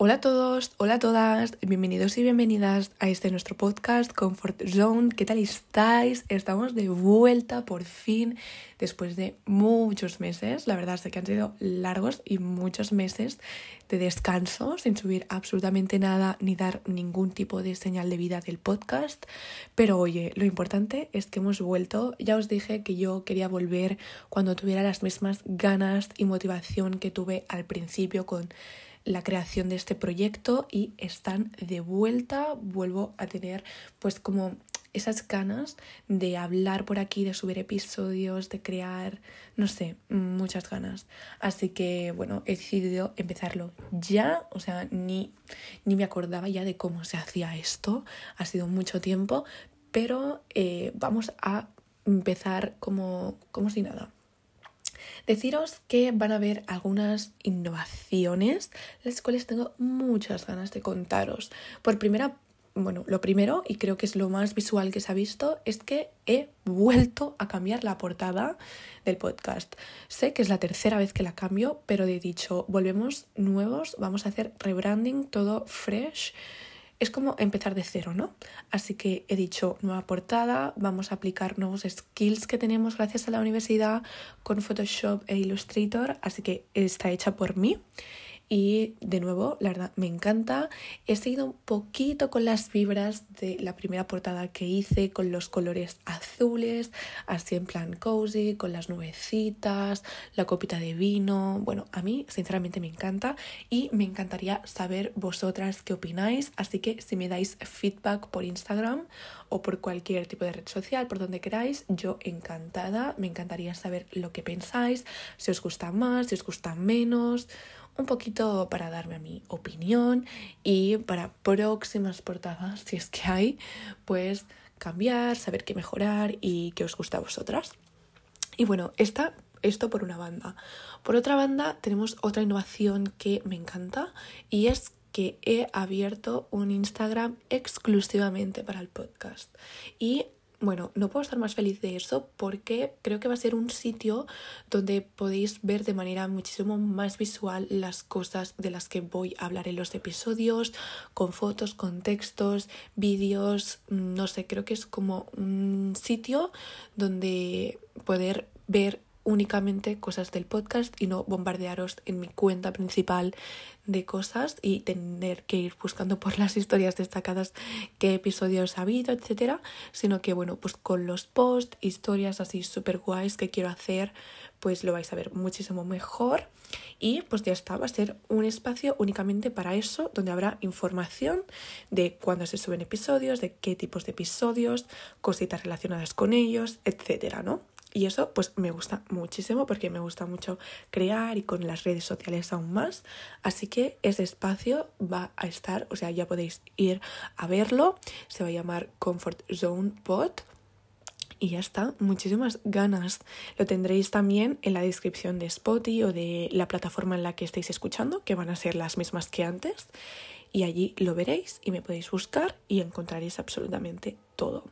Hola a todos, hola a todas, bienvenidos y bienvenidas a este nuestro podcast Comfort Zone. ¿Qué tal estáis? Estamos de vuelta por fin después de muchos meses. La verdad es que han sido largos y muchos meses de descanso sin subir absolutamente nada ni dar ningún tipo de señal de vida del podcast. Pero oye, lo importante es que hemos vuelto. Ya os dije que yo quería volver cuando tuviera las mismas ganas y motivación que tuve al principio con la creación de este proyecto y están de vuelta. Vuelvo a tener pues como esas ganas de hablar por aquí, de subir episodios, de crear, no sé, muchas ganas. Así que bueno, he decidido empezarlo ya, o sea, ni, ni me acordaba ya de cómo se hacía esto, ha sido mucho tiempo, pero eh, vamos a empezar como, como si nada. Deciros que van a haber algunas innovaciones, las cuales tengo muchas ganas de contaros. Por primera bueno, lo primero, y creo que es lo más visual que se ha visto, es que he vuelto a cambiar la portada del podcast. Sé que es la tercera vez que la cambio, pero he dicho, volvemos nuevos, vamos a hacer rebranding, todo fresh es como empezar de cero, ¿no? Así que he dicho nueva portada, vamos a aplicar nuevos skills que tenemos gracias a la universidad con Photoshop e Illustrator, así que está hecha por mí. Y de nuevo, la verdad, me encanta. He seguido un poquito con las vibras de la primera portada que hice, con los colores azules, así en plan cozy, con las nubecitas, la copita de vino. Bueno, a mí sinceramente me encanta y me encantaría saber vosotras qué opináis. Así que si me dais feedback por Instagram o por cualquier tipo de red social, por donde queráis, yo encantada. Me encantaría saber lo que pensáis, si os gusta más, si os gusta menos un poquito para darme mi opinión y para próximas portadas, si es que hay, pues cambiar, saber qué mejorar y qué os gusta a vosotras. Y bueno, esta, esto por una banda. Por otra banda, tenemos otra innovación que me encanta y es que he abierto un Instagram exclusivamente para el podcast. Y bueno, no puedo estar más feliz de eso porque creo que va a ser un sitio donde podéis ver de manera muchísimo más visual las cosas de las que voy a hablar en los episodios, con fotos, con textos, vídeos, mm, no sé, creo que es como un sitio donde poder ver únicamente cosas del podcast y no bombardearos en mi cuenta principal de cosas y tener que ir buscando por las historias destacadas qué episodios ha habido, etcétera, sino que bueno, pues con los posts, historias así súper guays que quiero hacer, pues lo vais a ver muchísimo mejor y pues ya está, va a ser un espacio únicamente para eso, donde habrá información de cuándo se suben episodios, de qué tipos de episodios, cositas relacionadas con ellos, etcétera, ¿no? Y eso pues me gusta muchísimo porque me gusta mucho crear y con las redes sociales aún más. Así que ese espacio va a estar, o sea, ya podéis ir a verlo. Se va a llamar Comfort Zone Pod. Y ya está, muchísimas ganas. Lo tendréis también en la descripción de Spotify o de la plataforma en la que estéis escuchando, que van a ser las mismas que antes. Y allí lo veréis y me podéis buscar y encontraréis absolutamente todo.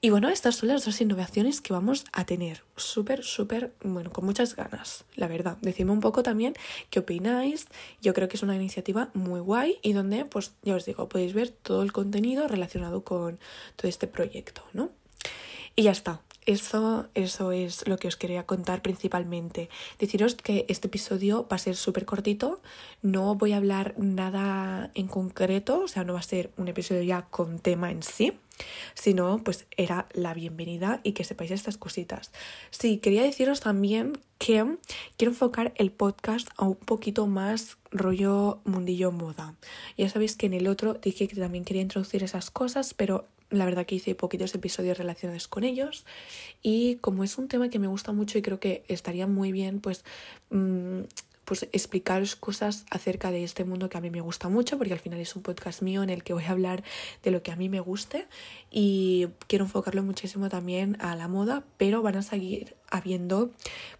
Y bueno, estas son las dos innovaciones que vamos a tener. Súper, súper, bueno, con muchas ganas, la verdad. Decidme un poco también qué opináis. Yo creo que es una iniciativa muy guay y donde, pues ya os digo, podéis ver todo el contenido relacionado con todo este proyecto, ¿no? Y ya está. Eso, eso es lo que os quería contar principalmente. Deciros que este episodio va a ser súper cortito, no voy a hablar nada en concreto, o sea, no va a ser un episodio ya con tema en sí, sino pues era la bienvenida y que sepáis estas cositas. Sí, quería deciros también que quiero enfocar el podcast a un poquito más rollo mundillo moda. Ya sabéis que en el otro dije que también quería introducir esas cosas, pero la verdad que hice poquitos episodios relacionados con ellos y como es un tema que me gusta mucho y creo que estaría muy bien pues mm, pues explicaros cosas acerca de este mundo que a mí me gusta mucho, porque al final es un podcast mío en el que voy a hablar de lo que a mí me guste y quiero enfocarlo muchísimo también a la moda, pero van a seguir habiendo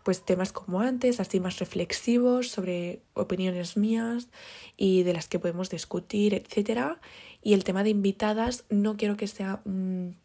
pues temas como antes, así más reflexivos sobre opiniones mías y de las que podemos discutir, etcétera. Y el tema de invitadas no quiero que sea un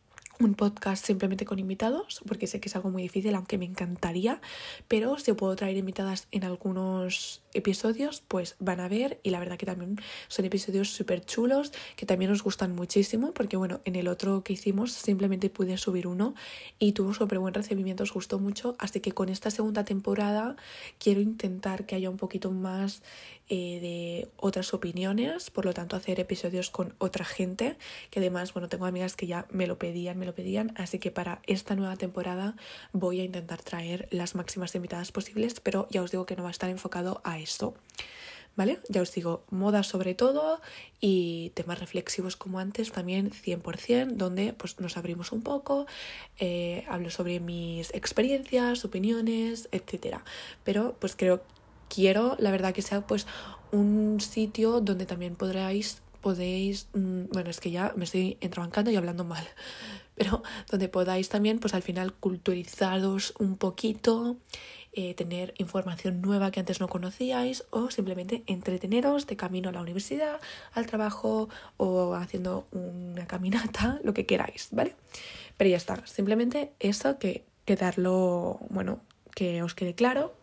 podcast simplemente con invitados, porque sé que es algo muy difícil, aunque me encantaría, pero si puedo traer invitadas en algunos episodios, pues van a ver y la verdad que también son episodios súper chulos, que también os gustan muchísimo, porque bueno, en el otro que hicimos simplemente pude subir uno y tuvo súper buen recibimiento, os gustó mucho, así que con esta segunda temporada quiero intentar que haya un poquito más eh, de otras opiniones, por lo tanto hacer episodios con otra gente, que además, bueno, tengo amigas que ya me lo pedían, me lo pedían, así que para esta nueva temporada voy a intentar traer las máximas invitadas posibles, pero ya os digo que no va a estar enfocado a esto. ¿Vale? Ya os digo, moda sobre todo y temas reflexivos como antes también 100%, donde pues nos abrimos un poco, eh, hablo sobre mis experiencias, opiniones, etcétera. Pero pues creo quiero, la verdad, que sea pues un sitio donde también podréis, podéis, mm, bueno, es que ya me estoy entrabancando y hablando mal, pero donde podáis también, pues al final, culturizaros un poquito, eh, tener información nueva que antes no conocíais o simplemente entreteneros de camino a la universidad, al trabajo o haciendo una caminata, lo que queráis, ¿vale? Pero ya está, simplemente eso que, que darlo, bueno, que os quede claro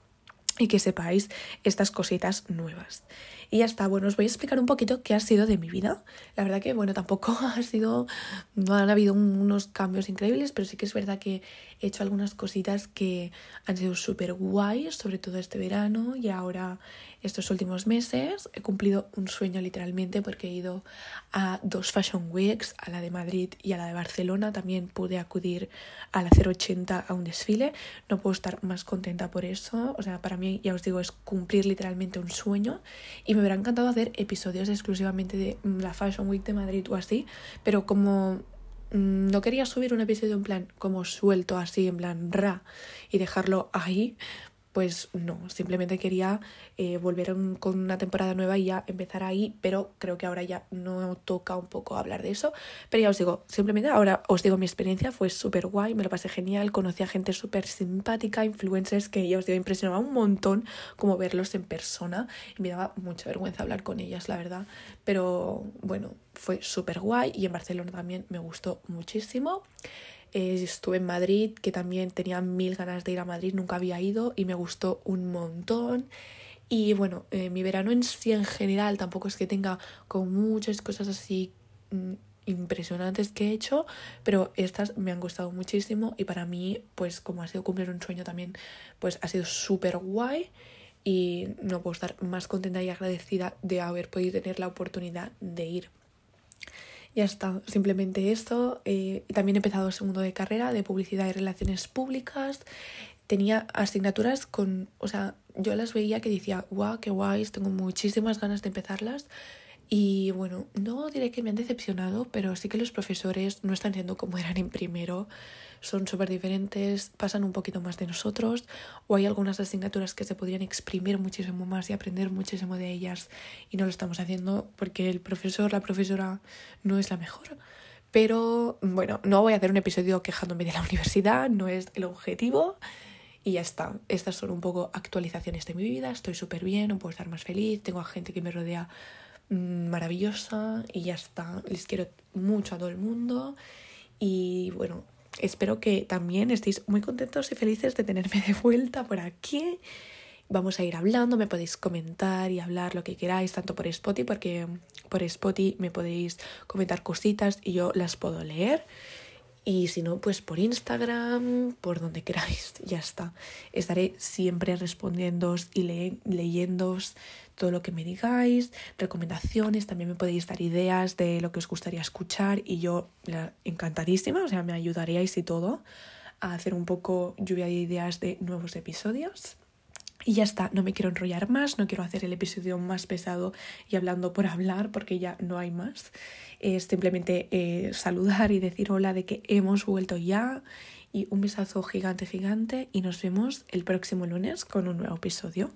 y que sepáis estas cositas nuevas. Y ya está, bueno, os voy a explicar un poquito qué ha sido de mi vida. La verdad que, bueno, tampoco ha sido, no han habido unos cambios increíbles, pero sí que es verdad que he hecho algunas cositas que han sido súper guays, sobre todo este verano y ahora estos últimos meses. He cumplido un sueño literalmente porque he ido a dos Fashion Weeks, a la de Madrid y a la de Barcelona. También pude acudir a la 080 a un desfile. No puedo estar más contenta por eso. O sea, para mí, ya os digo, es cumplir literalmente un sueño. Me hubiera encantado hacer episodios exclusivamente de la Fashion Week de Madrid o así. Pero como mm, no quería subir un episodio en plan como suelto así, en plan ra, y dejarlo ahí, pues no, simplemente quería eh, volver con una temporada nueva y ya empezar ahí, pero creo que ahora ya no toca un poco hablar de eso. Pero ya os digo, simplemente ahora os digo mi experiencia, fue súper guay, me lo pasé genial, conocí a gente súper simpática, influencers que ya os digo, impresionaba un montón como verlos en persona y me daba mucha vergüenza hablar con ellas, la verdad. Pero bueno, fue súper guay y en Barcelona también me gustó muchísimo. Eh, estuve en Madrid, que también tenía mil ganas de ir a Madrid, nunca había ido y me gustó un montón. Y bueno, eh, mi verano en sí en general tampoco es que tenga con muchas cosas así mm, impresionantes que he hecho, pero estas me han gustado muchísimo y para mí, pues como ha sido cumplir un sueño también, pues ha sido súper guay y no puedo estar más contenta y agradecida de haber podido tener la oportunidad de ir. Ya está, simplemente esto. Eh, también he empezado segundo de carrera de publicidad y relaciones públicas. Tenía asignaturas con, o sea, yo las veía que decía, guau, qué guays, tengo muchísimas ganas de empezarlas. Y bueno, no diré que me han decepcionado, pero sí que los profesores no están siendo como eran en primero son súper diferentes, pasan un poquito más de nosotros o hay algunas asignaturas que se podrían exprimir muchísimo más y aprender muchísimo de ellas y no lo estamos haciendo porque el profesor, la profesora no es la mejor. Pero bueno, no voy a hacer un episodio quejándome de la universidad, no es el objetivo. Y ya está. Estas son un poco actualizaciones de mi vida. Estoy súper bien, no puedo estar más feliz. Tengo a gente que me rodea maravillosa y ya está. Les quiero mucho a todo el mundo. Y bueno, espero que también estéis muy contentos y felices de tenerme de vuelta por aquí. Vamos a ir hablando, me podéis comentar y hablar lo que queráis, tanto por Spotify, porque por Spotify me podéis comentar cositas y yo las puedo leer. Y si no, pues por Instagram, por donde queráis, ya está. Estaré siempre respondiéndoos y le leyéndoos todo lo que me digáis, recomendaciones, también me podéis dar ideas de lo que os gustaría escuchar y yo encantadísima, o sea, me ayudaríais y todo a hacer un poco lluvia de ideas de nuevos episodios. Y ya está, no me quiero enrollar más, no quiero hacer el episodio más pesado y hablando por hablar porque ya no hay más. Es simplemente eh, saludar y decir hola de que hemos vuelto ya y un besazo gigante, gigante y nos vemos el próximo lunes con un nuevo episodio.